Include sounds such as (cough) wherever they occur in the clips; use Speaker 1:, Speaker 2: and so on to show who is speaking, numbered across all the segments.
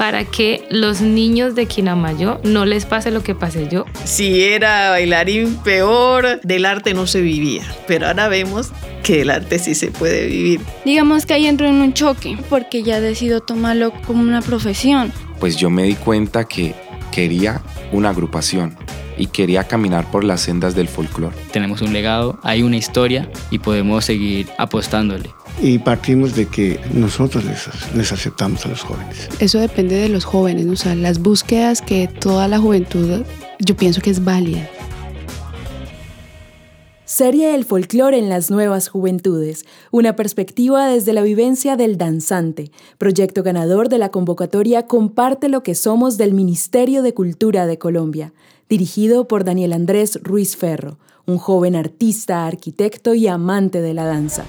Speaker 1: para que los niños de Quinamayo no les pase lo que pasé yo.
Speaker 2: Si era bailarín peor, del arte no se vivía, pero ahora vemos que del arte sí se puede vivir.
Speaker 3: Digamos que ahí entro en un choque porque ya decido tomarlo como una profesión.
Speaker 4: Pues yo me di cuenta que quería una agrupación y quería caminar por las sendas del folclore.
Speaker 5: Tenemos un legado, hay una historia y podemos seguir apostándole
Speaker 6: y partimos de que nosotros les, aceptamos a los jóvenes.
Speaker 7: Eso depende de los jóvenes, o sea, las búsquedas que toda la juventud yo pienso que es válida.
Speaker 8: Serie El folclore en las nuevas juventudes, una perspectiva desde la vivencia del danzante, proyecto ganador de la convocatoria Comparte lo que somos del Ministerio de Cultura de Colombia, dirigido por Daniel Andrés Ruiz Ferro, un joven artista, arquitecto y amante de la danza.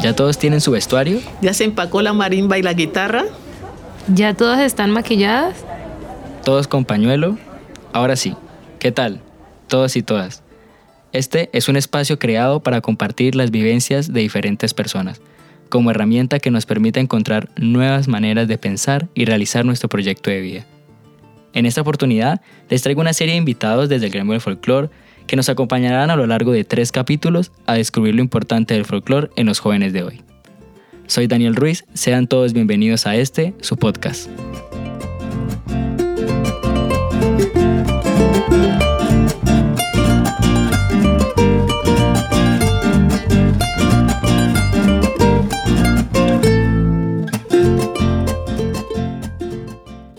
Speaker 5: ¿Ya todos tienen su vestuario?
Speaker 2: ¿Ya se empacó la marimba y la guitarra?
Speaker 1: ¿Ya todas están maquilladas?
Speaker 5: ¿Todos con pañuelo? Ahora sí, ¿qué tal? Todos y todas. Este es un espacio creado para compartir las vivencias de diferentes personas, como herramienta que nos permite encontrar nuevas maneras de pensar y realizar nuestro proyecto de vida. En esta oportunidad les traigo una serie de invitados desde el gremio del folclore que nos acompañarán a lo largo de tres capítulos a descubrir lo importante del folclore en los jóvenes de hoy. Soy Daniel Ruiz, sean todos bienvenidos a este, su podcast.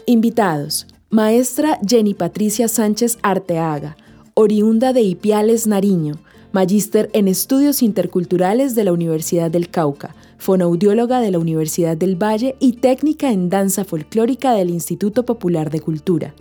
Speaker 8: Invitados. Maestra Jenny Patricia Sánchez Arteaga, oriunda de Ipiales, Nariño, magíster en estudios interculturales de la Universidad del Cauca, fonoaudióloga de la Universidad del Valle y técnica en danza folclórica del Instituto Popular de Cultura.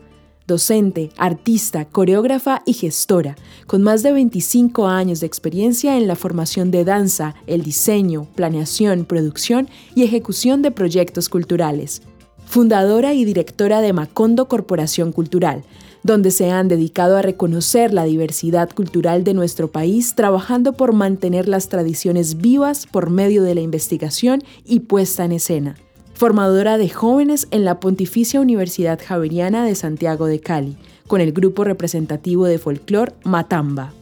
Speaker 8: Docente, artista, coreógrafa y gestora, con más de 25 años de experiencia en la formación de danza, el diseño, planeación, producción y ejecución de proyectos culturales. Fundadora y directora de Macondo Corporación Cultural, donde se han dedicado a reconocer la diversidad cultural de nuestro país, trabajando por mantener las tradiciones vivas por medio de la investigación y puesta en escena. Formadora de jóvenes en la Pontificia Universidad Javeriana de Santiago de Cali, con el grupo representativo de folclore Matamba.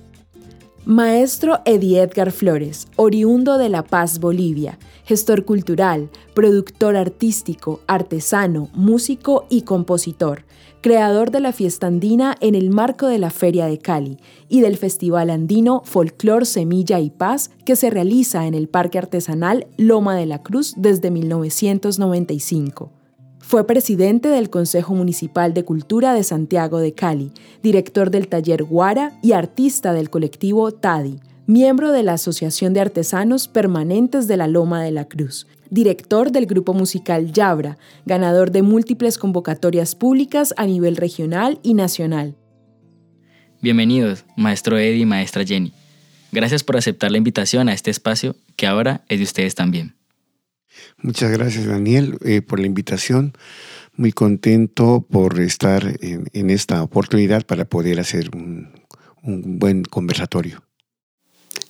Speaker 8: Maestro Eddie Edgar Flores, oriundo de La Paz, Bolivia, gestor cultural, productor artístico, artesano, músico y compositor, creador de la fiesta andina en el marco de la Feria de Cali y del Festival Andino Folclor, Semilla y Paz que se realiza en el Parque Artesanal Loma de la Cruz desde 1995. Fue presidente del Consejo Municipal de Cultura de Santiago de Cali, director del taller Guara y artista del colectivo TADI, miembro de la Asociación de Artesanos Permanentes de la Loma de la Cruz, director del grupo musical Yabra, ganador de múltiples convocatorias públicas a nivel regional y nacional.
Speaker 5: Bienvenidos, maestro Eddie y maestra Jenny. Gracias por aceptar la invitación a este espacio que ahora es de ustedes también.
Speaker 6: Muchas gracias, Daniel, eh, por la invitación. Muy contento por estar en, esta oportunidad para poder hacer un, buen conversatorio.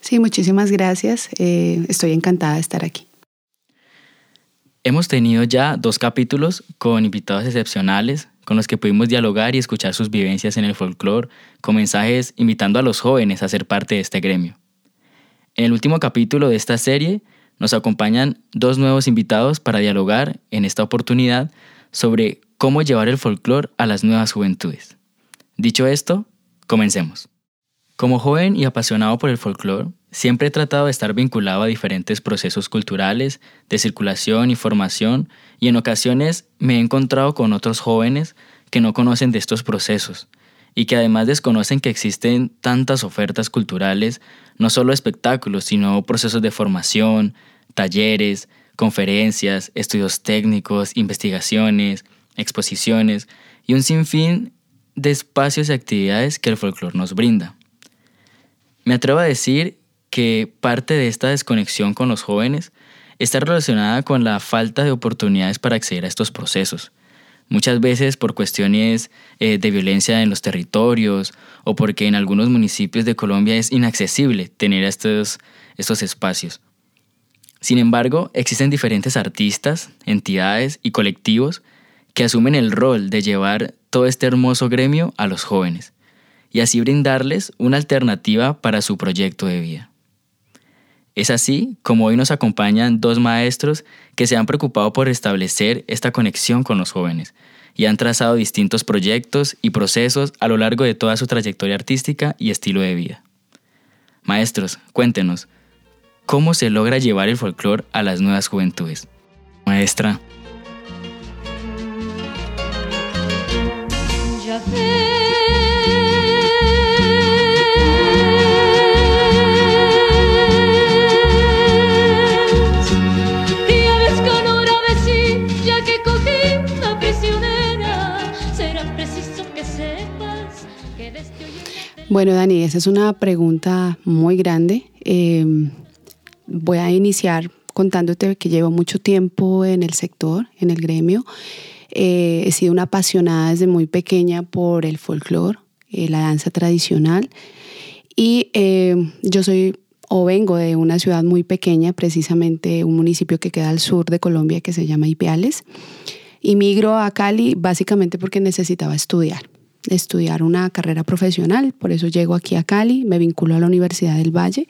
Speaker 7: Sí, muchísimas gracias. Eh, estoy encantada de estar aquí.
Speaker 5: Hemos tenido ya dos capítulos con invitados excepcionales con los que pudimos dialogar y escuchar sus vivencias en el folclore, con mensajes invitando a los jóvenes a ser parte de este gremio. En el último capítulo de esta serie nos acompañan dos nuevos invitados para dialogar en esta oportunidad sobre cómo llevar el folclore a las nuevas juventudes. Dicho esto, comencemos. Como joven y apasionado por el folclore, Siempre he tratado de estar vinculado a diferentes procesos culturales, de circulación y formación, y en ocasiones me he encontrado con otros jóvenes que no conocen de estos procesos y que además desconocen que existen tantas ofertas culturales, no solo espectáculos, sino procesos de formación, talleres, conferencias, estudios técnicos, investigaciones, exposiciones y un sinfín de espacios y actividades que el folclore nos brinda. Me atrevo a decir que parte de esta desconexión con los jóvenes está relacionada con la falta de oportunidades para acceder a estos procesos. Muchas veces por cuestiones eh, de violencia en los territorios o porque en algunos municipios de Colombia es inaccesible tener estos, estos espacios. Sin embargo, existen diferentes artistas, entidades y colectivos que asumen el rol de llevar todo este hermoso gremio a los jóvenes y así brindarles una alternativa para su proyecto de vida. Es así como hoy nos acompañan dos maestros que se han preocupado por establecer esta conexión con los jóvenes y han trazado distintos proyectos y procesos a lo largo de toda su trayectoria artística y estilo de vida. Maestros, cuéntenos, ¿cómo se logra llevar el folclore a las nuevas juventudes? Maestra.
Speaker 7: Bueno, Dani, esa es una pregunta muy grande. Em, voy a iniciar contándote que llevo mucho tiempo en el sector, en el gremio. Eh, he sido una apasionada desde muy pequeña por el folclore, eh, la danza tradicional. Y em, yo soy o vengo de una ciudad muy pequeña, precisamente un municipio que queda al sur de Colombia que se llama Ipiales. Y a Cali básicamente porque necesitaba estudiar estudiar una carrera profesional, por eso llego aquí a Cali, me vinculo a la Universidad del Valle,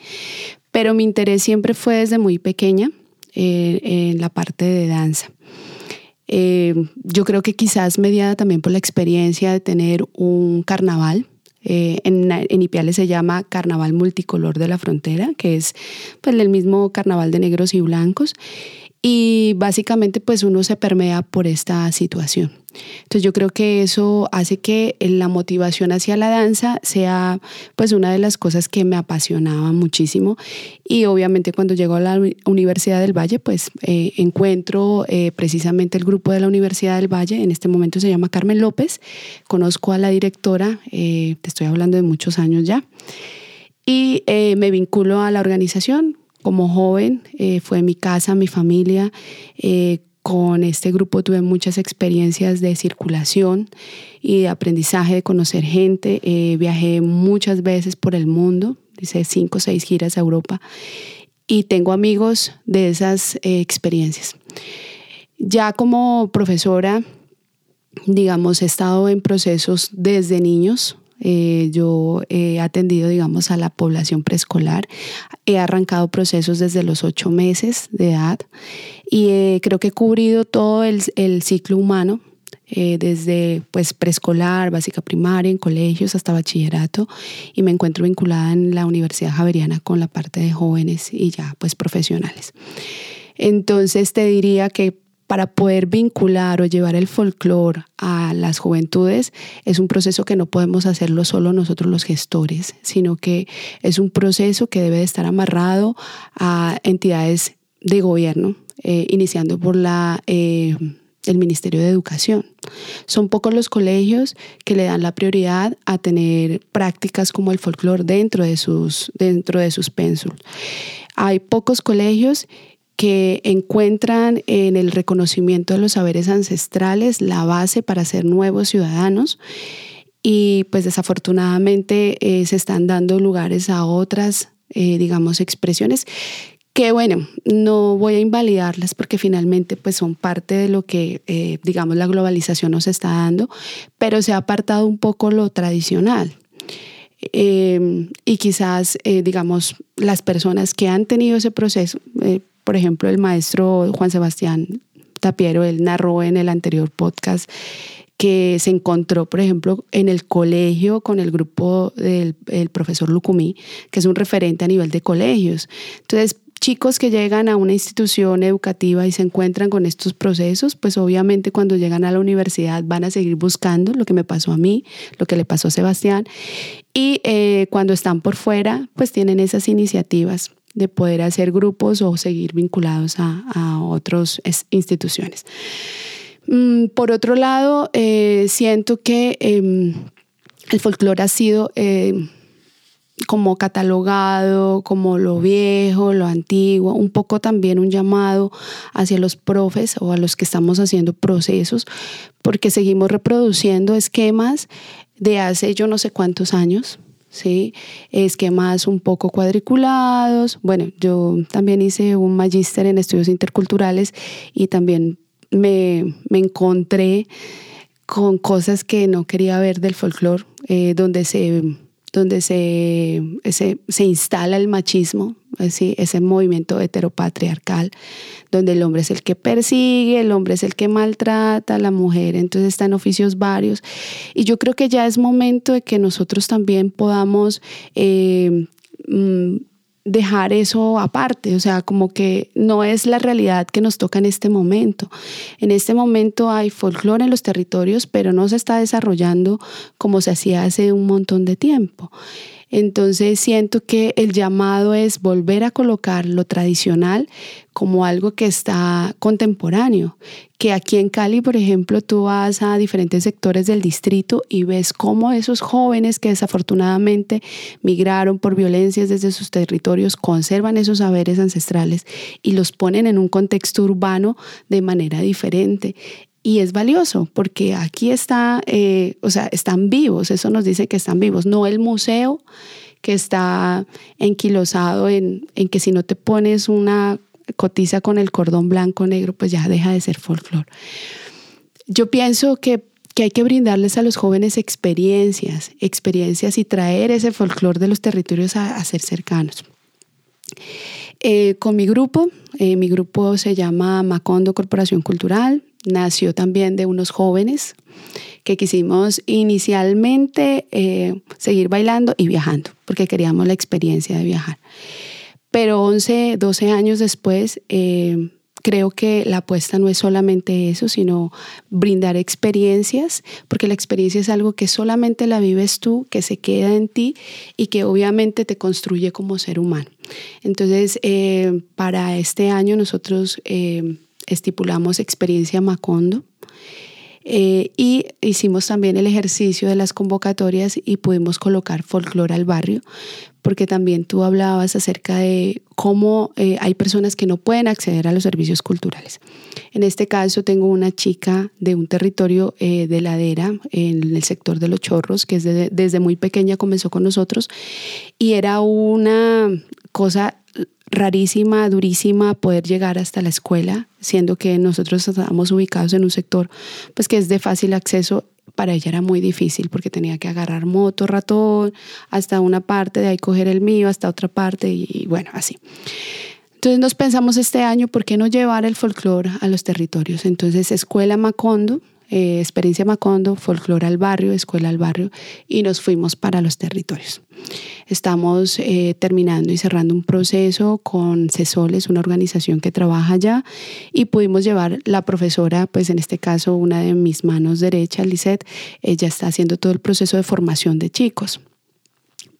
Speaker 7: pero mi interés siempre fue desde muy pequeña eh, en la parte de danza. Eh, yo creo que quizás mediada también por la experiencia de tener un carnaval. Eh, en, en, Ipiales se llama Carnaval Multicolor de la Frontera, que es pues, el mismo carnaval de negros y blancos. Y básicamente pues uno se permea por esta situación. Entonces yo creo que eso hace que la motivación hacia la danza sea pues una de las cosas que me apasionaba muchísimo. Y obviamente cuando llego a la Universidad del Valle pues eh, encuentro eh, precisamente el grupo de la Universidad del Valle, en este momento se llama Carmen López, conozco a la directora, eh, te estoy hablando de muchos años ya, y me vinculo a la organización, como joven, fue mi casa, mi familia, con este grupo tuve muchas experiencias de circulación y de aprendizaje, de conocer gente. Eh, viajé muchas veces por el mundo, hice cinco o seis giras a Europa y tengo amigos de esas eh, experiencias. Ya como profesora, digamos, he estado en procesos desde niños, eh, yo he atendido, digamos, a la población preescolar. He arrancado procesos desde los ocho meses de edad y eh, creo que he cubrido todo el, el ciclo humano. Eh, desde pues preescolar, básica primaria, en colegios hasta bachillerato y me encuentro vinculada en la Universidad Javeriana con la parte de jóvenes y ya pues profesionales. Entonces te diría que para poder vincular o llevar el folclore a las juventudes es un proceso que no podemos hacerlo solo nosotros los gestores, sino que es un proceso que debe de estar amarrado a entidades de gobierno, eh, iniciando por la... Eh, el Ministerio de Educación. Son pocos los colegios que le dan la prioridad a tener prácticas como el folclore dentro de sus, dentro de sus Hay pocos colegios que encuentran en el reconocimiento de los saberes ancestrales la base para ser nuevos ciudadanos y pues desafortunadamente eh, se están dando lugares a otras, eh, digamos, expresiones que bueno, no voy a invalidarlas porque finalmente pues son parte de lo que, eh, digamos, la globalización nos está dando, pero se ha apartado un poco lo tradicional. Y quizás, digamos, las personas que han tenido ese proceso, por ejemplo, el maestro Juan Sebastián Tapiero, él narró en el anterior podcast que se encontró, por ejemplo, en el colegio con el grupo del profesor Lucumí, que es un referente a nivel de colegios. Entonces, chicos que llegan a una institución educativa y se encuentran con estos procesos, pues obviamente cuando llegan a la universidad van a seguir buscando lo que me pasó a mí, lo que le pasó a Sebastián, y eh, cuando están por fuera, pues tienen esas iniciativas de poder hacer grupos o seguir vinculados a, otras instituciones. Mm, por otro lado, eh, siento que em, el folclore ha sido eh, como catalogado como lo viejo, lo antiguo, un poco también un llamado hacia los profes o a los que estamos haciendo procesos, porque seguimos reproduciendo esquemas de hace yo no sé cuántos años, ¿sí? esquemas un poco cuadriculados. Bueno, yo también hice un magíster en estudios interculturales y también me, me encontré con cosas que no quería ver del folclore, eh, donde se donde se, se, instala el machismo, ese movimiento heteropatriarcal, donde el hombre es el que persigue, el hombre es el que maltrata, la mujer entonces está en oficios varios. Y yo creo que ya es momento de que nosotros también podamos eh, mm, dejar eso aparte, o sea, como que no es la realidad que nos toca en este momento. En este momento hay folclore en los territorios, pero no se está desarrollando como se hacía hace un montón de tiempo. Entonces siento que el llamado es volver a colocar lo tradicional como algo que está contemporáneo, que aquí en Cali, por ejemplo, tú vas a diferentes sectores del distrito y ves cómo esos jóvenes que desafortunadamente migraron por violencias desde sus territorios conservan esos saberes ancestrales y los ponen en un contexto urbano de manera diferente y es valioso porque aquí está, eh, o sea, están vivos, eso nos dice que están vivos, no el museo que está enquilosado en, en que si no te pones una cotiza con el cordón blanco negro, pues ya deja de ser folclore. Yo pienso que, que, hay que brindarles a los jóvenes experiencias, experiencias y traer ese folclore de los territorios a, ser cercanos. Eh, con mi grupo, eh, mi grupo se llama Macondo Corporación Cultural, nació también de unos jóvenes que quisimos inicialmente eh, seguir bailando y viajando, porque queríamos la experiencia de viajar. Pero 11, 12 años después, eh, creo que la apuesta no es solamente eso, sino brindar experiencias, porque la experiencia es algo que solamente la vives tú, que se queda en ti y que obviamente te construye como ser humano. Entonces, eh, para este año nosotros estipulamos experiencia Macondo. Eh, y hicimos también el ejercicio de las convocatorias y pudimos colocar folclore al barrio, porque también tú hablabas acerca de cómo eh, hay personas que no pueden acceder a los servicios culturales. En este caso tengo una chica de un territorio eh, de ladera en el sector de los chorros, que es desde muy pequeña comenzó con nosotros, y era una cosa rarísima, durísima poder llegar hasta la escuela, siendo que nosotros estamos ubicados en un sector pues que es de fácil acceso. Para ella era muy difícil porque tenía que agarrar moto, ratón, hasta una parte, de ahí coger el mío, hasta otra parte y bueno, así. Entonces nos pensamos este año, ¿por qué no llevar el folclore a los territorios? Entonces Escuela Macondo, eh, experiencia Macondo, folclore al barrio, escuela al barrio y nos fuimos para los territorios. Estamos eh, terminando y cerrando un proceso con CESOLES, una organización que trabaja allá, y pudimos llevar la profesora, pues en este caso una de mis manos derechas, Lisette, ella está haciendo todo el proceso de formación de chicos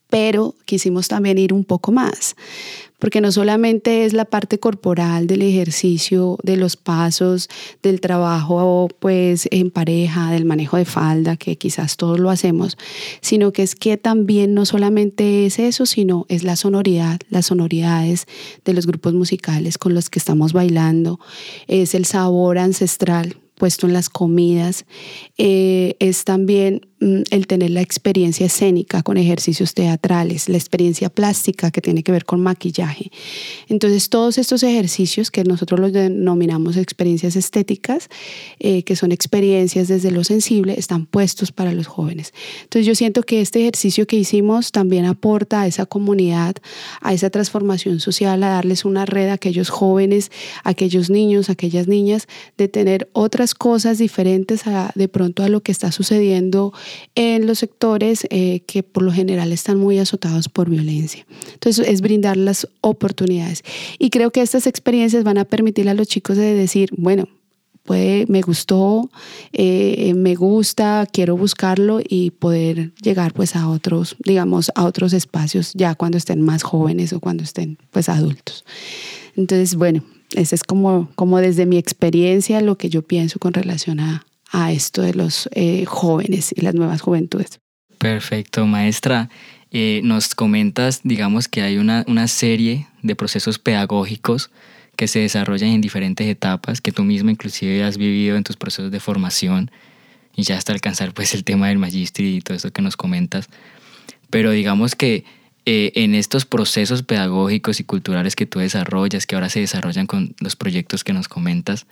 Speaker 7: pero quisimos también ir un poco más porque no solamente es la parte corporal del ejercicio, de los pasos, del trabajo pues en pareja, del manejo de falda, que quizás todos lo hacemos, sino que es que también no solamente es eso, sino es la sonoridad, las sonoridades de los grupos musicales con los que estamos bailando, es el sabor ancestral puesto en las comidas, eh, es también el tener la experiencia escénica con ejercicios teatrales, la experiencia plástica que tiene que ver con maquillaje. Entonces, todos estos ejercicios que nosotros los denominamos experiencias estéticas, eh, que son experiencias desde lo sensible, están puestos para los jóvenes. Entonces, yo siento que este ejercicio que hicimos también aporta a esa comunidad, a esa transformación social, a darles una red a aquellos jóvenes, a aquellos niños, a aquellas niñas, de tener otras cosas diferentes a, de pronto a lo que está sucediendo en los sectores eh, que por lo general están muy azotados por violencia. Entonces es brindar las oportunidades. Y creo que estas experiencias van a permitir a los chicos de decir, bueno, puede, me gustó, eh, me gusta, quiero buscarlo y poder llegar pues a otros, digamos, a otros espacios ya cuando estén más jóvenes o cuando estén pues adultos. Entonces, bueno, ese es como, como desde mi experiencia lo que yo pienso con relación a, esto de los eh, jóvenes y las nuevas juventudes.
Speaker 5: Perfecto, maestra. Eh, nos comentas, digamos, que hay una, una serie de procesos pedagógicos que se desarrollan en diferentes etapas, que tú mismo inclusive has vivido en tus procesos de formación y ya hasta alcanzar pues el tema del magistri y todo eso que nos comentas. Pero digamos que eh, en estos procesos pedagógicos y culturales que tú desarrollas, que ahora se desarrollan con los proyectos que nos comentas,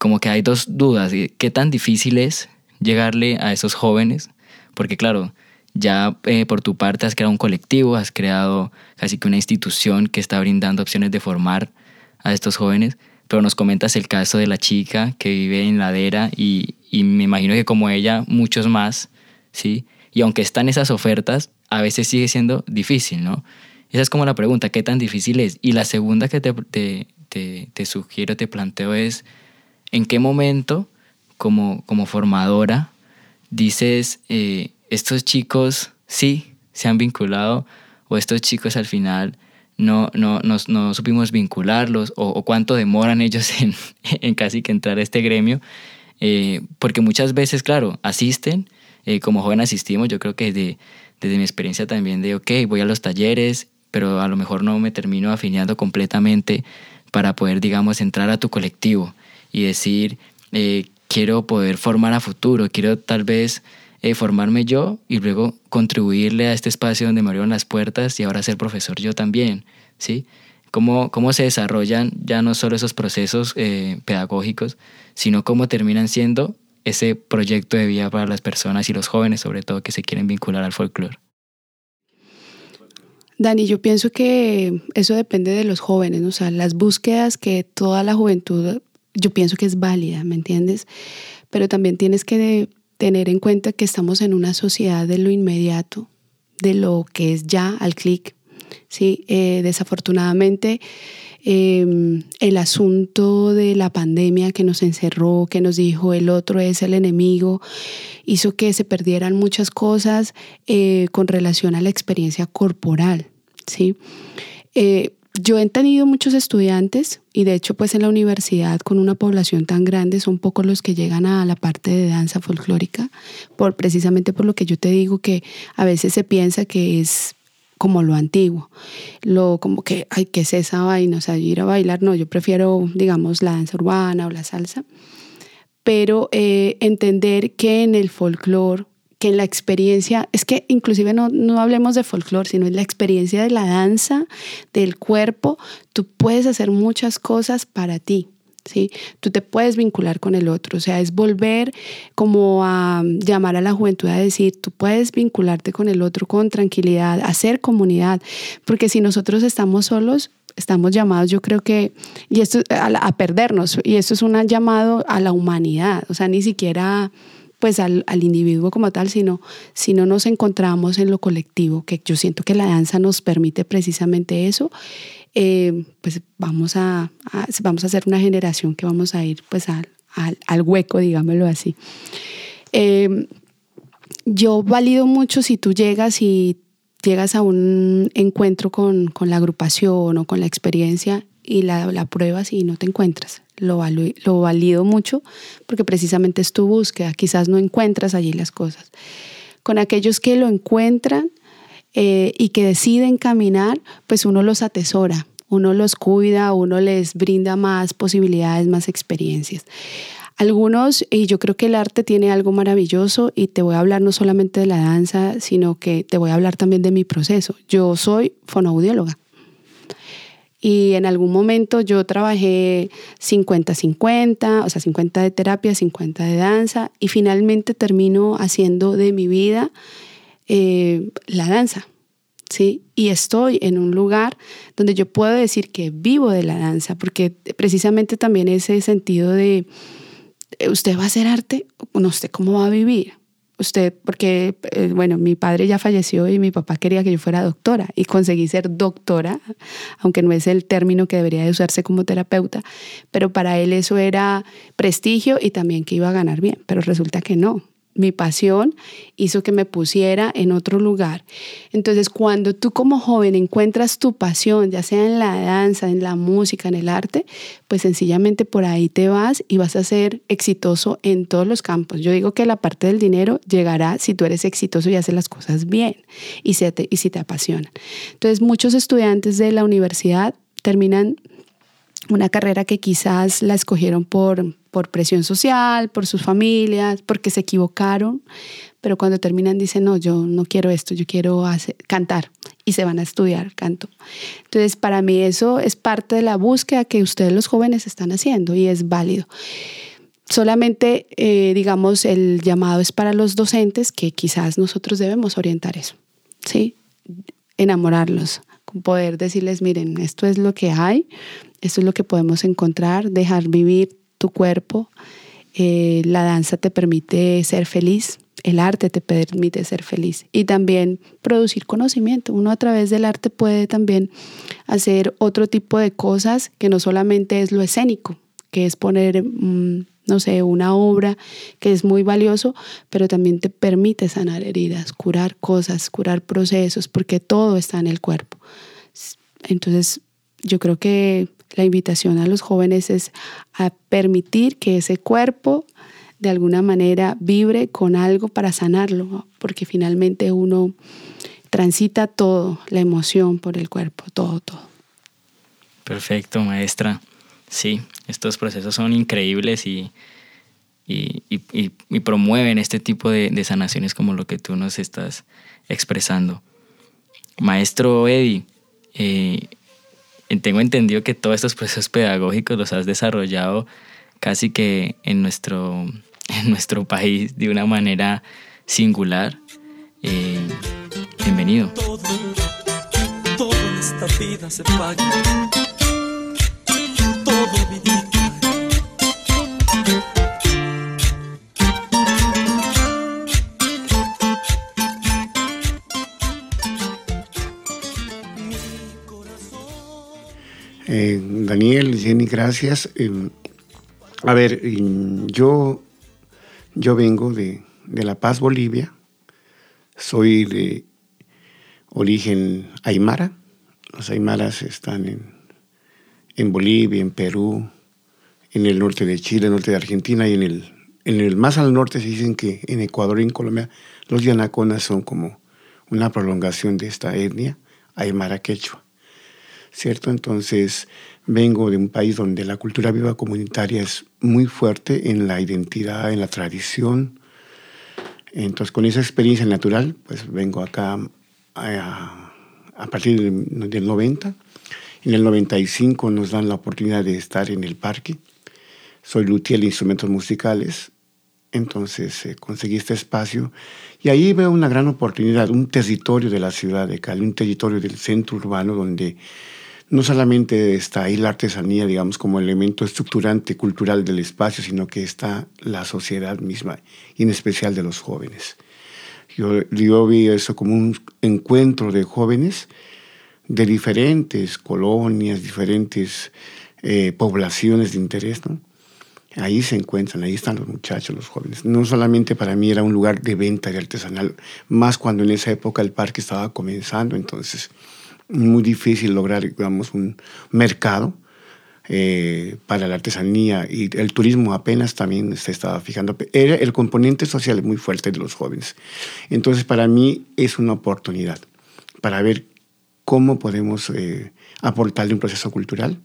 Speaker 5: como que hay dos dudas. ¿Qué tan difícil es llegarle a esos jóvenes? Porque claro, ya eh, por tu parte has creado un colectivo, has creado casi que una institución que está brindando opciones de formar a estos jóvenes, pero nos comentas el caso de la chica que vive en Ladera y, y me imagino que como ella, muchos más, ¿sí? Y aunque están esas ofertas, a veces sigue siendo difícil, ¿no? Esa es como la pregunta, ¿qué tan difícil es? Y la segunda que te, te, te, sugiero, te planteo es, ¿en qué momento como, como formadora dices, eh, estos chicos sí se han vinculado o estos chicos al final no, no, no, no supimos vincularlos o, cuánto demoran ellos (laughs) en, en, casi que entrar a este gremio? Eh, porque muchas veces, claro, asisten, eh, como joven asistimos, yo creo que desde, desde mi experiencia también de, ok, voy a los talleres, pero a lo mejor no me termino afiliando completamente para poder, digamos, entrar a tu colectivo y decir, eh, quiero poder formar a futuro, quiero tal vez eh, formarme yo y luego contribuirle a este espacio donde me abrieron las puertas y ahora ser profesor yo también, ¿sí? Cómo, cómo se desarrollan ya no solo esos procesos eh, pedagógicos, sino cómo terminan siendo ese proyecto de vida para las personas y los jóvenes, sobre todo, que se quieren vincular al folclore.
Speaker 7: Dani, yo pienso que eso depende de los jóvenes, o sea, las búsquedas que toda la juventud, yo pienso que es válida, ¿me entiendes? Pero también tienes que tener en cuenta que estamos en una sociedad de lo inmediato, de lo que es ya al clic, ¿sí? Eh, desafortunadamente, em, el asunto de la pandemia que nos encerró, que nos dijo el otro es el enemigo, hizo que se perdieran muchas cosas eh, con relación a la experiencia corporal, ¿sí? Eh, yo he tenido muchos estudiantes y de hecho pues en la universidad con una población tan grande son pocos los que llegan a la parte de danza folclórica, por, precisamente por lo que yo te digo que a veces se piensa que es como lo antiguo, lo como que, ay, ¿qué es esa vaina? O sea, ir a bailar, no, yo prefiero, digamos, la danza urbana o la salsa, pero eh, entender que en el folclore que en la experiencia, es que inclusive no, no hablemos de folclore, sino en la experiencia de la danza, del cuerpo, tú puedes hacer muchas cosas para ti. ¿Sí? Tú te puedes vincular con el otro, o sea, es volver como a llamar a la juventud a decir, tú puedes vincularte con el otro con tranquilidad, hacer comunidad, porque si nosotros estamos solos, estamos llamados, yo creo que, y esto a, a perdernos, y esto es un llamado a la humanidad, o sea, ni siquiera pues al, al, individuo como tal, sino si no nos encontramos en lo colectivo, que yo siento que la danza nos permite precisamente eso, eh, pues vamos a, vamos a ser una generación que vamos a ir pues al, al, hueco, digámoslo así. Eh, yo valido mucho si tú llegas y llegas a un encuentro con, con la agrupación o con la experiencia y la, la pruebas y no te encuentras lo, lo valido mucho porque precisamente es tu búsqueda, quizás no encuentras allí las cosas. Con aquellos que lo encuentran eh, y que deciden caminar, pues uno los atesora, uno los cuida, uno les brinda más posibilidades, más experiencias. Algunos, y yo creo que el arte tiene algo maravilloso y te voy a hablar no solamente de la danza, sino que te voy a hablar también de mi proceso. Yo soy fonoaudióloga. Y en algún momento yo trabajé 50-50, o sea, 50 de terapia, 50 de danza, y finalmente termino haciendo de mi vida eh, la danza. ¿sí? Y estoy en un lugar donde yo puedo decir que vivo de la danza, porque precisamente también ese sentido de, ¿usted va a hacer arte? No sé cómo va a vivir usted, porque, eh, bueno, mi padre ya falleció y mi papá quería que yo fuera doctora y conseguí ser doctora, aunque no es el término que debería de usarse como terapeuta, pero para él eso era prestigio y también que iba a ganar bien, pero resulta que no mi pasión hizo que me pusiera en otro lugar. Entonces, cuando tú como joven encuentras tu pasión, ya sea en la danza, en la música, en el arte, pues sencillamente por ahí te vas y vas a ser exitoso en todos los campos. Yo digo que la parte del dinero llegará si tú eres exitoso y haces las cosas bien y, y si te apasionan. Entonces, muchos estudiantes de la universidad terminan una carrera que quizás la escogieron por, por presión social, por sus familias, porque se equivocaron, pero cuando terminan dicen, no, yo no quiero esto, yo quiero cantar y se van a estudiar canto. Entonces, para mí eso es parte de la búsqueda que ustedes los jóvenes están haciendo y es válido. solamente, eh, digamos, el llamado es para los docentes que quizás nosotros debemos orientar eso, ¿sí? Enamorarlos, poder decirles, miren, esto es lo que hay, esto es lo que podemos encontrar, dejar vivir tu cuerpo. Eh, la danza te permite ser feliz, el arte te permite ser feliz y también producir conocimiento. Uno a través del arte puede también hacer otro tipo de cosas que no solamente es lo escénico, que es poner, mm, no sé, una obra que es muy valioso, pero también te permite sanar heridas, curar cosas, curar procesos, porque todo está en el cuerpo. Entonces, yo creo que la invitación a los jóvenes es a permitir que ese cuerpo de alguna manera vibre con algo para sanarlo, porque finalmente uno transita todo, la emoción por el cuerpo, todo, todo.
Speaker 5: Perfecto, maestra. Sí, estos procesos son increíbles y, y, promueven este tipo de, sanaciones como lo que tú nos estás expresando. Maestro Eddie, eh, tengo entendido que todos estos procesos pedagógicos los has desarrollado casi que en nuestro, (laughs) en nuestro país de una manera singular. Eh, bienvenido. Todo, esta vida se paga.
Speaker 6: Daniel, Jenny, gracias. Eh, a ver, yo, yo vengo de, La Paz, Bolivia. Soy de origen aymara. Los aymaras están en, en Bolivia, en Perú, en el norte de Chile, el norte de Argentina y en el, en el más al norte se dicen que en Ecuador y en Colombia los yanaconas son como una prolongación de esta etnia aymara quechua. ¿cierto? Entonces, vengo de un país donde la cultura viva comunitaria es muy fuerte en la identidad, en la tradición. Entonces, con esa experiencia natural, pues vengo acá a, partir del, 90. En el 95 nos dan la oportunidad de estar en el parque. Soy luthier de instrumentos musicales. Entonces eh, conseguí este espacio y ahí veo una gran oportunidad, un territorio de la ciudad de Cali, un territorio del centro urbano donde no solamente está ahí la artesanía, digamos, como elemento estructurante cultural del espacio, sino que está la sociedad misma, y en especial de los jóvenes. Yo, yo vi eso como un encuentro de jóvenes de diferentes colonias, diferentes eh, poblaciones de interés, ¿no? Ahí se encuentran, ahí están los muchachos, los jóvenes. No solamente para mí era un lugar de venta de artesanal, más cuando en esa época el parque estaba comenzando, entonces muy difícil lograr, digamos, un mercado eh, para la artesanía y el turismo apenas también se estaba fijando. Era el componente social muy fuerte de los jóvenes. Entonces, para mí es una oportunidad para ver cómo podemos eh, aportarle un proceso cultural.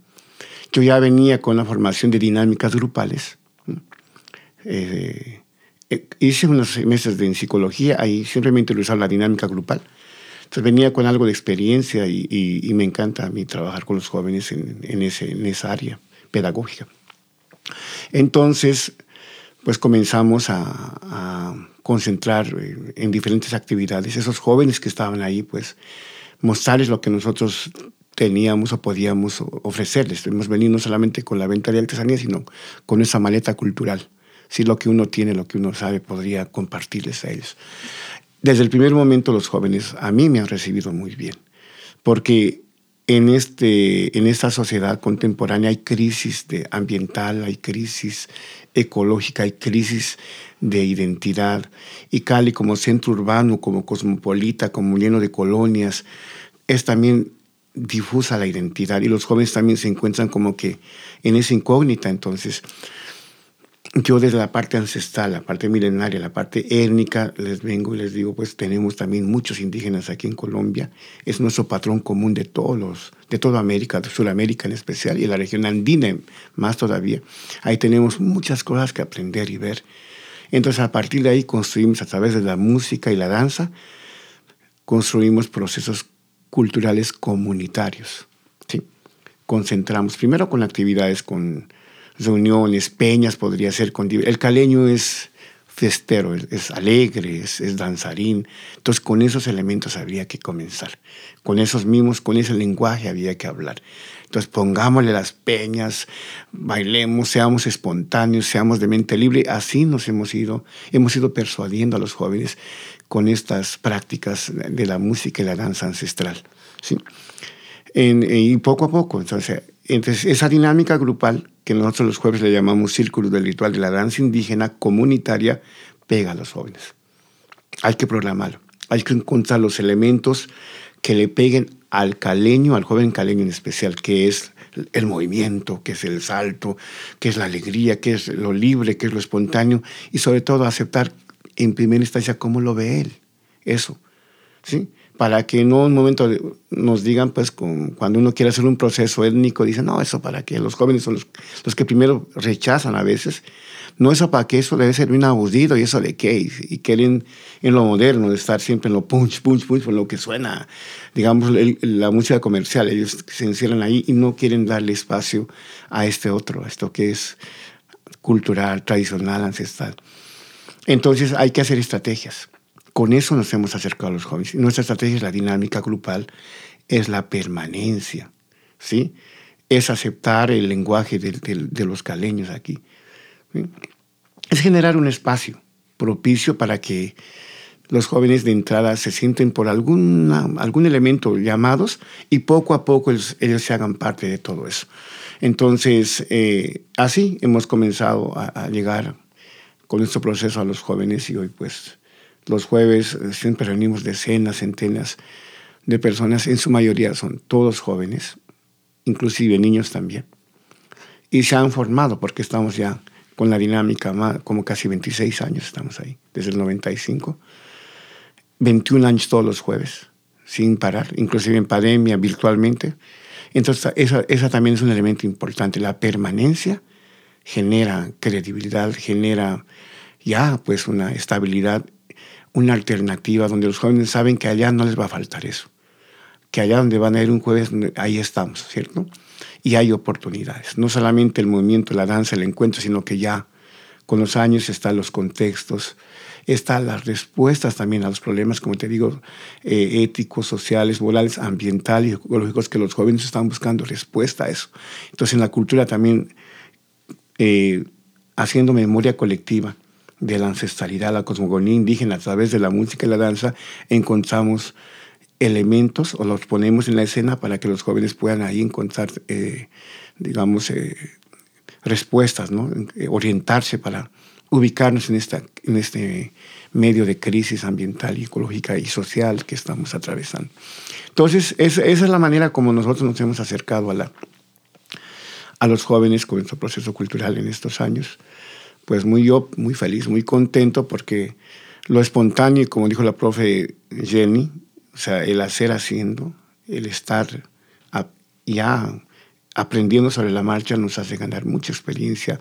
Speaker 6: Yo ya venía con la formación de dinámicas grupales. Eh, hice unos meses de en psicología, ahí simplemente usaba la dinámica grupal entonces venía con algo de experiencia y, me encanta a mí trabajar con los jóvenes en, ese, en esa área pedagógica. Entonces, pues comenzamos a, concentrar en diferentes actividades. Esos jóvenes que estaban ahí, pues mostrarles lo que nosotros teníamos o podíamos ofrecerles. Hemos venido no solamente con la venta de artesanía, sino con esa maleta cultural. Si lo que uno tiene, lo que uno sabe, podría compartirles a ellos. Desde el primer momento los jóvenes a mí me han recibido muy bien, porque en, este, en esta sociedad contemporánea hay crisis de ambiental, hay crisis ecológica, hay crisis de identidad. Y Cali como centro urbano, como cosmopolita, como lleno de colonias, es también difusa la identidad y los jóvenes también se encuentran como que en esa incógnita. Entonces, yo desde la parte ancestral, la parte milenaria, la parte étnica, les vengo y les digo, pues tenemos también muchos indígenas aquí en Colombia. Es nuestro patrón común de todos los, de toda América, de Sudamérica en especial, y la región andina más todavía. Ahí tenemos muchas cosas que aprender y ver. Entonces, a partir de ahí construimos a través de la música y la danza, construimos procesos culturales comunitarios. ¿sí? Concentramos primero con actividades con reuniones, peñas podría ser con... El caleño es festero, es, alegre, es, danzarín. Entonces con esos elementos habría que comenzar. Con esos mismos, con ese lenguaje había que hablar. Entonces pongámosle las peñas, bailemos, seamos espontáneos, seamos de mente libre. Así nos hemos ido, hemos ido persuadiendo a los jóvenes con estas prácticas de la música y la danza ancestral. ¿sí? y poco a poco, entonces, entonces, esa dinámica grupal, que nosotros los jueves le llamamos círculo del ritual de la danza indígena comunitaria, pega a los jóvenes. Hay que programarlo, hay que encontrar los elementos que le peguen al caleño, al joven caleño en especial, que es el movimiento, que es el salto, que es la alegría, que es lo libre, que es lo espontáneo, y sobre todo aceptar en primera instancia cómo lo ve él. Eso. ¿sí? Para que no un momento nos digan, pues, cuando uno quiere hacer un proceso étnico, dicen, no, eso para que los jóvenes son los, los que primero rechazan a veces. No, eso para que eso debe ser un abusivo y eso de qué. Y, quieren en lo moderno, de estar siempre en lo punch, punch, punch, por lo que suena, digamos, la música comercial. Ellos se encierran ahí y no quieren darle espacio a este otro, a esto que es cultural, tradicional, ancestral. Entonces hay que hacer estrategias. Con eso nos hemos acercado a los jóvenes. Nuestra estrategia es la dinámica grupal, es la permanencia, ¿sí? Es aceptar el lenguaje de, los caleños aquí. Es generar un espacio propicio para que los jóvenes de entrada se sienten por alguna, algún elemento llamados y poco a poco ellos, se hagan parte de todo eso. Entonces, eh, así hemos comenzado a, a llegar con nuestro proceso a los jóvenes y hoy pues los jueves eh, siempre reunimos decenas, centenas de personas, en su mayoría son todos jóvenes, inclusive niños también. Y se han formado porque estamos ya con la dinámica, como casi 26 años estamos ahí, desde el 95. 21 años todos los jueves, sin parar, inclusive en pandemia, virtualmente. Entonces, esa, esa también es un elemento importante, la permanencia genera credibilidad, genera ya pues una estabilidad, una alternativa donde los jóvenes saben que allá no les va a faltar eso, que allá donde van a ir un jueves, ahí estamos, ¿cierto? Y hay oportunidades, no solamente el movimiento, la danza, el encuentro, sino que ya con los años están los contextos, están las respuestas también a los problemas, como te digo, eh, éticos, sociales, morales, ambientales y ecológicos, que los jóvenes están buscando respuesta a eso. Entonces en la cultura también eh, haciendo memoria colectiva de la ancestralidad, la cosmogonía indígena a través de la música y la danza, encontramos elementos o los ponemos en la escena para que los jóvenes puedan ahí encontrar, eh, digamos, eh, respuestas, ¿no? orientarse para ubicarnos en, esta, en este medio de crisis ambiental ecológica y social que estamos atravesando. Entonces, esa es la manera como nosotros nos hemos acercado a la, a los jóvenes con nuestro proceso cultural en estos años. Pues muy yo, muy feliz, muy contento porque lo espontáneo, como dijo la profe Jenny, o sea, el hacer haciendo, el estar ya aprendiendo sobre la marcha nos hace ganar mucha experiencia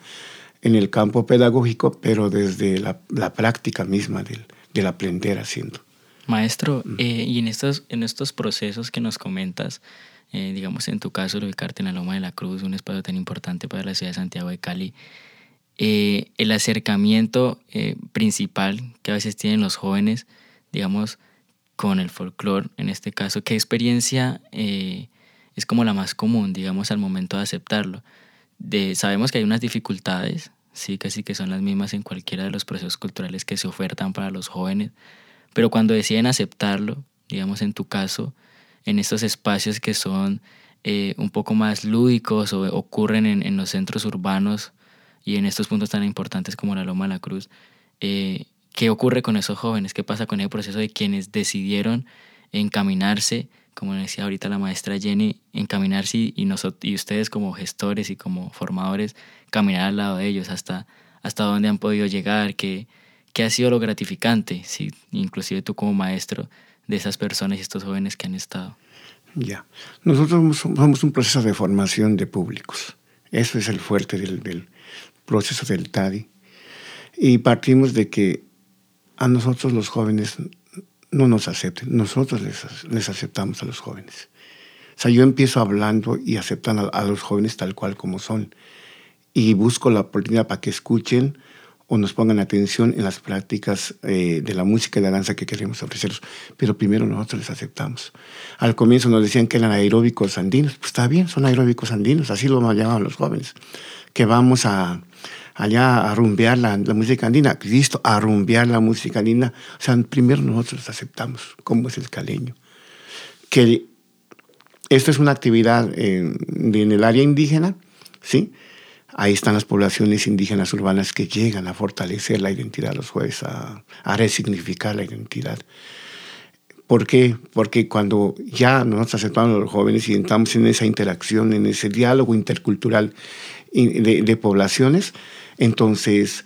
Speaker 6: en el campo pedagógico, pero desde la, práctica misma del, del, aprender haciendo.
Speaker 5: Maestro, eh, y en estos, en estos procesos que nos comentas, eh, digamos en tu caso, ubicarte en la Loma de la Cruz, un espacio tan importante para la ciudad de Santiago de Cali, eh, el acercamiento eh, principal que a veces tienen los jóvenes, digamos, con el folclore, en este caso, ¿qué experiencia es como la más común, digamos, al momento de aceptarlo? De, sabemos que hay unas dificultades, sí, casi que son las mismas en cualquiera de los procesos culturales que se ofertan para los jóvenes, pero cuando deciden aceptarlo, digamos en tu caso, en estos espacios que son eh, un poco más lúdicos o ocurren en, los centros urbanos y en estos puntos tan importantes como la Loma de la Cruz. Eh, ¿Qué ocurre con esos jóvenes? ¿Qué pasa con el proceso de quienes decidieron encaminarse, como decía ahorita la maestra Jenny, encaminarse y, y ustedes como gestores y como formadores, caminar al lado de ellos hasta, hasta dónde han podido llegar? ¿Qué, qué ha sido lo gratificante? Si, inclusive tú como maestro, de esas personas y estos jóvenes que han estado.
Speaker 6: Ya. Nosotros somos un proceso de formación de públicos. Eso es el fuerte del, proceso del TADI. Y partimos de que a nosotros los jóvenes no nos acepten, nosotros les, aceptamos a los jóvenes. O sea, yo empiezo hablando y aceptando a, los jóvenes tal cual como son. y busco la oportunidad para que escuchen o nos pongan atención en las prácticas eh, de la música y la danza que queremos ofrecerles. Pero primero nosotros les aceptamos. Al comienzo nos decían que eran aeróbicos andinos. Pues está bien, son aeróbicos andinos, así lo llamaban los jóvenes. Que vamos a, allá a rumbear la, música andina. Listo, a rumbear la música andina. O sea, primero nosotros aceptamos, como es el caleño. Que esta es una actividad en, en el área indígena, ¿sí? Ahí están las poblaciones indígenas urbanas que llegan a fortalecer la identidad de los jueves, a, resignificar la identidad. ¿Por qué? Porque cuando ya nos aceptamos a los jóvenes y entramos en esa interacción, en ese diálogo intercultural de, poblaciones, entonces,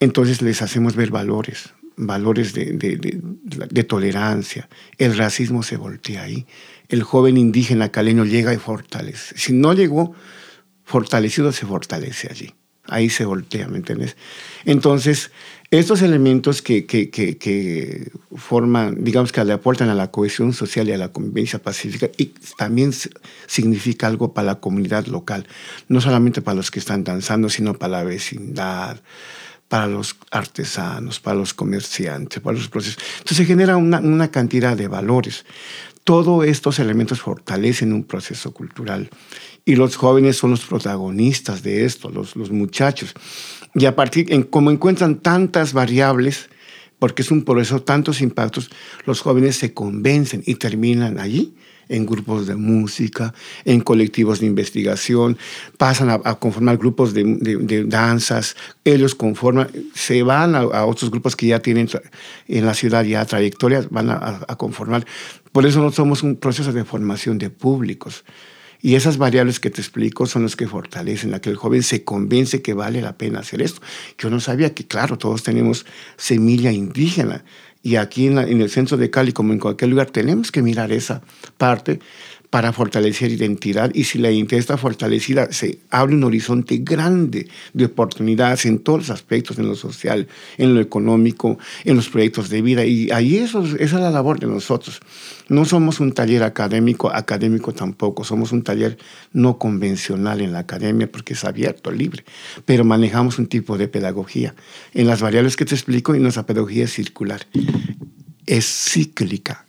Speaker 6: entonces les hacemos ver valores, valores de, de, tolerancia. El racismo se voltea ahí. El joven indígena caleño llega y fortalece. Si no llegó, fortalecido se fortalece allí. Ahí se voltea, ¿me entiendes? Entonces, estos elementos que, que, que, forman, digamos que le aportan a la cohesión social y a la convivencia pacífica, y también significa algo para la comunidad local, no solamente para los que están danzando, sino para la vecindad, para los artesanos, para los comerciantes, para los procesos. Entonces se genera una, una cantidad de valores. Todos estos elementos fortalecen un proceso cultural y los jóvenes son los protagonistas de esto, los, los muchachos. Y a partir, en, como encuentran tantas variables, porque es un proceso, tantos impactos, los jóvenes se convencen y terminan allí en grupos de música, en colectivos de investigación, pasan a, conformar grupos de, de, danzas, ellos conforman, se van a, otros grupos que ya tienen en la ciudad ya trayectorias, van a, a conformar. Por eso no somos un proceso de formación de públicos. Y esas variables que te explico son las que fortalecen a que el joven se convence que vale la pena hacer esto. Yo no sabía que, claro, todos tenemos semilla indígena. Y aquí en, en el centro de Cali, como en cualquier lugar, tenemos que mirar esa parte para fortalecer identidad y si la identidad está fortalecida, se abre un horizonte grande de oportunidades en todos los aspectos, en lo social, en lo económico, en los proyectos de vida. Y ahí eso, esa es la labor de nosotros. No somos un taller académico, académico tampoco, somos un taller no convencional en la academia porque es abierto, libre, pero manejamos un tipo de pedagogía. En las variables que te explico, y nuestra pedagogía es circular, es cíclica,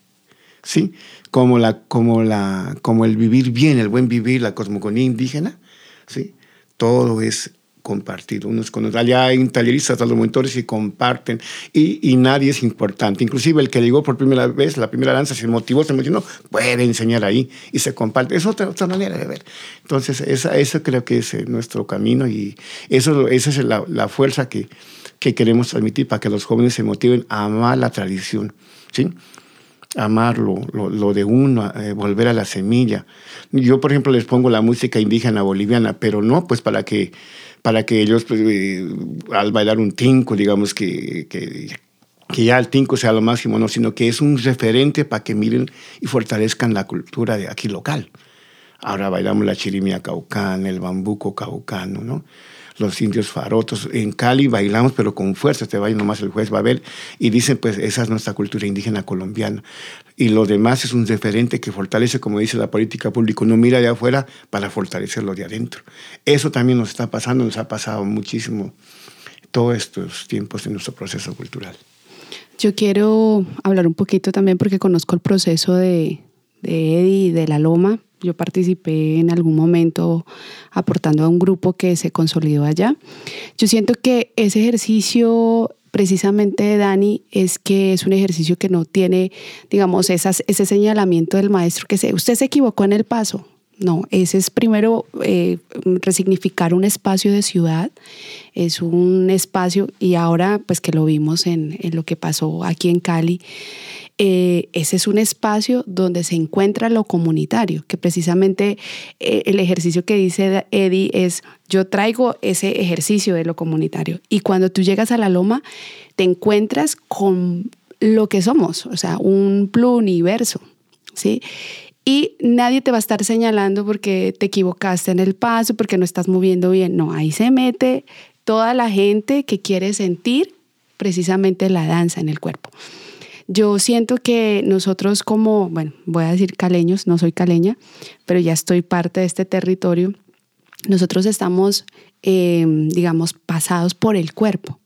Speaker 6: ¿sí? Como, la, como, la, como el vivir bien, el buen vivir, la cosmogonía indígena, ¿sí? todo es compartido unos con otros. Allá hay talleristas, los monitores y comparten y, y, nadie es importante. Inclusive el que llegó por primera vez, la primera danza, se motivó, se emocionó, puede enseñar ahí y se comparte. Es otra, otra manera de ver. Entonces, esa, eso creo que es eh, nuestro camino y eso, esa es la, la fuerza que, que queremos transmitir para que los jóvenes se motiven a amar la tradición. ¿sí? Amar lo, lo, de uno, eh, volver a la semilla. Yo, por ejemplo, les pongo la música indígena boliviana, pero no pues para que, para que ellos pues, eh, al bailar un tinco, digamos que, que, que, ya el tinco sea lo máximo, no, sino que es un referente para que miren y fortalezcan la cultura de aquí local. Ahora bailamos la chirimia caucana, el bambuco caucano, ¿no? Los indios farotos. En Cali bailamos, pero con fuerza, te va nomás el juez ver y dicen, pues esa es nuestra cultura indígena colombiana. Y lo demás es un referente que fortalece, como dice la política pública, no mira de afuera para fortalecer lo de adentro. Eso también nos está pasando, nos ha pasado muchísimo todos estos tiempos en nuestro proceso cultural.
Speaker 7: Yo quiero hablar un poquito también porque conozco el proceso de, de Eddie de la Loma, yo participé en algún momento aportando a un grupo que se consolidó allá. Yo siento que ese ejercicio precisamente, Dani, es que es un ejercicio que no tiene, digamos, esas, ese señalamiento del maestro que se, usted se equivocó en el paso. No, ese es primero eh, resignificar un espacio de ciudad, es un espacio, y ahora pues que lo vimos en lo que pasó aquí en Cali, eh, ese es un espacio donde se encuentra lo comunitario, que precisamente eh, el ejercicio que dice Eddie es, yo traigo ese ejercicio de lo comunitario. Y cuando tú llegas a la loma, te encuentras con lo que somos, o sea, un pluriverso, ¿sí? Y nadie te va a estar señalando porque te equivocaste en el paso, porque no estás moviendo bien. No, ahí se mete toda la gente que quiere sentir precisamente la danza en el cuerpo. Yo siento que nosotros como, bueno, voy a decir caleños, no soy caleña, pero ya estoy parte de este territorio. nosotros estamos, eh, digamos, pasados por el cuerpo.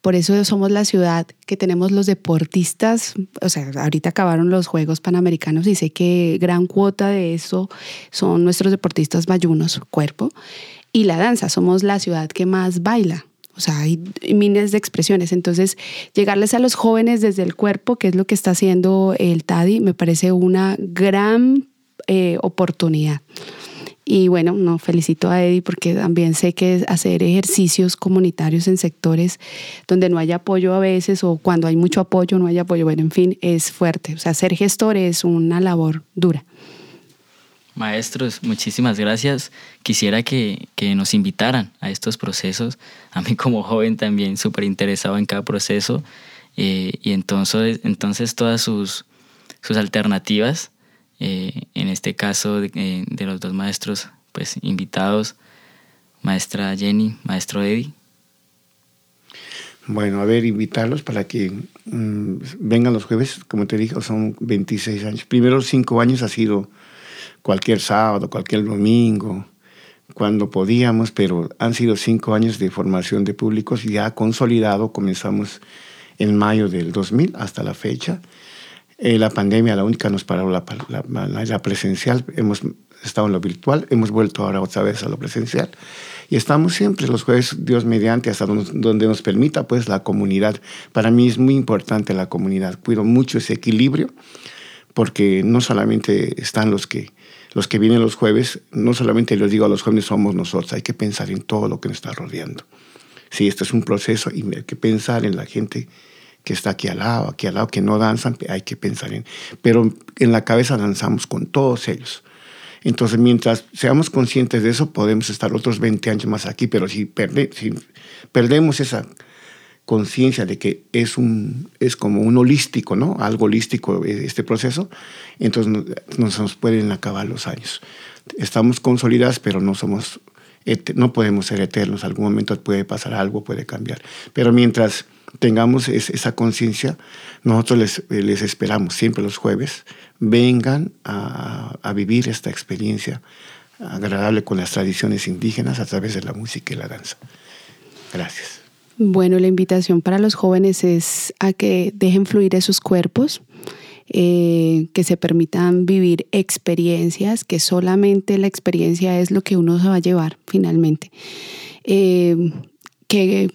Speaker 7: Por eso somos la ciudad que tenemos los deportistas, o sea, ahorita acabaron los Juegos Panamericanos y sé que gran cuota de eso son nuestros deportistas bayunos, cuerpo, y la danza, somos la ciudad que más baila. O sea, hay miles de expresiones. Entonces, llegarles a los jóvenes desde el cuerpo, que es lo que está haciendo el TADI, me parece una gran eh, oportunidad. Y bueno, no felicito a Eddie porque también sé que hacer ejercicios comunitarios en sectores donde no hay apoyo a veces o cuando hay mucho apoyo no hay apoyo, bueno, en fin, es fuerte. O sea, ser gestor es una labor dura.
Speaker 5: Maestros, muchísimas gracias. Quisiera que, que, nos invitaran a estos procesos. A mí como joven también súper interesado en cada proceso. Eh, y entonces, entonces todas sus, sus alternativas eh, en este caso eh, de, los dos maestros pues invitados, maestra Jenny, maestro Eddie.
Speaker 6: Bueno, a ver, invitarlos para que mm, vengan los jueves, como te dije, son 26 años. Primero cinco años ha sido cualquier sábado, cualquier domingo, cuando podíamos, pero han sido cinco años de formación de públicos ya consolidado. Comenzamos en mayo del 2000 hasta la fecha. Eh, la pandemia, la única nos paró la, la, presencial, hemos estado en lo virtual, hemos vuelto ahora otra vez a lo presencial y estamos siempre los jueves, Dios mediante, hasta donde, nos permita pues la comunidad. Para mí es muy importante la comunidad, cuido mucho ese equilibrio porque no solamente están los que, los que vienen los jueves, no solamente les digo a los jóvenes somos nosotros, hay que pensar en todo lo que nos está rodeando. Sí, esto es un proceso y hay que pensar en la gente que está aquí al lado, aquí al lado, que no danzan, hay que pensar en. Pero en la cabeza danzamos con todos ellos. Entonces, mientras seamos conscientes de eso, podemos estar otros 20 años más aquí, pero si, si perdemos esa conciencia de que es, un, es como un holístico, ¿no? Algo holístico eh, este proceso, entonces no, nos pueden acabar los años. Estamos consolidados, pero no somos, no podemos ser eternos. Algún momento puede pasar algo, puede cambiar. Pero mientras tengamos esa conciencia, nosotros les, les, esperamos siempre los jueves, vengan a, a, vivir esta experiencia agradable con las tradiciones indígenas a través de la música y la danza. Gracias.
Speaker 7: Bueno, la invitación para los jóvenes es a que dejen fluir esos cuerpos, eh, que se permitan vivir experiencias, que solamente la experiencia es lo que uno se va a llevar finalmente. Eh, que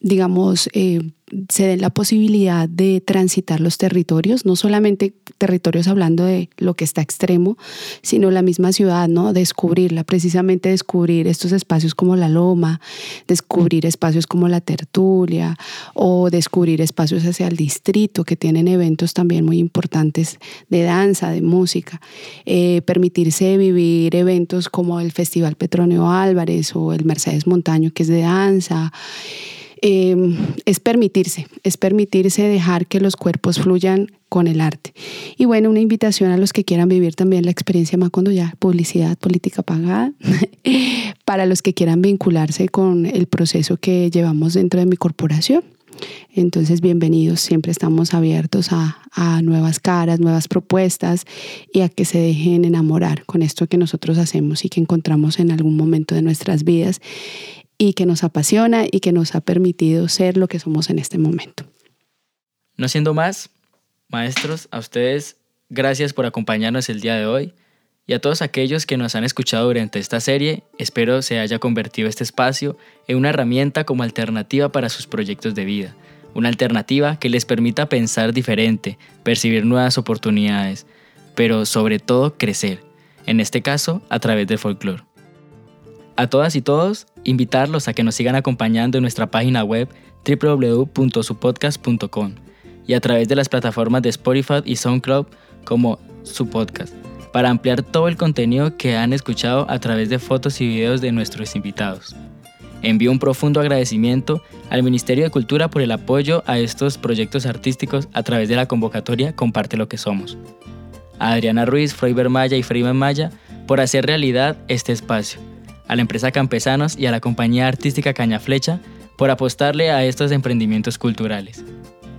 Speaker 7: digamos, eh, se den la posibilidad de transitar los territorios, no solamente territorios hablando de lo que está extremo, sino la misma ciudad, ¿no? Descubrirla, precisamente descubrir estos espacios como la loma, descubrir espacios como la tertulia o descubrir espacios hacia el distrito que tienen eventos también muy importantes de danza, de música, eh, permitirse vivir eventos como el Festival Petronio Álvarez o el Mercedes Montaño que es de danza. Em, es permitirse, es permitirse dejar que los cuerpos fluyan con el arte. Y bueno, una invitación a los que quieran vivir también la experiencia Macondo ya, publicidad política pagada, (laughs) para los que quieran vincularse con el proceso que llevamos dentro de mi corporación. Entonces, bienvenidos, siempre estamos abiertos a, a, nuevas caras, nuevas propuestas y a que se dejen enamorar con esto que nosotros hacemos y que encontramos en algún momento de nuestras vidas y que nos apasiona y que nos ha permitido ser lo que somos en este momento.
Speaker 5: No siendo más, maestros, a ustedes gracias por acompañarnos el día de hoy y a todos aquellos que nos han escuchado durante esta serie, espero se haya convertido este espacio en una herramienta como alternativa para sus proyectos de vida, una alternativa que les permita pensar diferente, percibir nuevas oportunidades, pero sobre todo crecer, en este caso a través del folclore. A todas y todos, invitarlos a que nos sigan acompañando en nuestra página web www.supodcast.com y a través de las plataformas de Spotify y SoundCloud como su podcast, para ampliar todo el contenido que han escuchado a través de fotos y videos de nuestros invitados. Envío un profundo agradecimiento al Ministerio de Cultura por el apoyo a estos proyectos artísticos a través de la convocatoria Comparte lo que somos. A Adriana Ruiz, Froiber Maya y Freeman Maya por hacer realidad este espacio a la empresa Campesanos y a la compañía artística Cañaflecha por apostarle a estos emprendimientos culturales.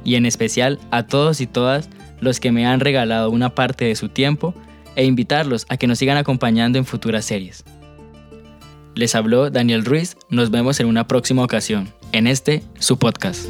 Speaker 5: Y en especial a todos y todas los que me han regalado una parte de su tiempo e invitarlos a que nos sigan acompañando en futuras series. Les habló Daniel Ruiz. Nos vemos en una próxima ocasión, en este, su podcast.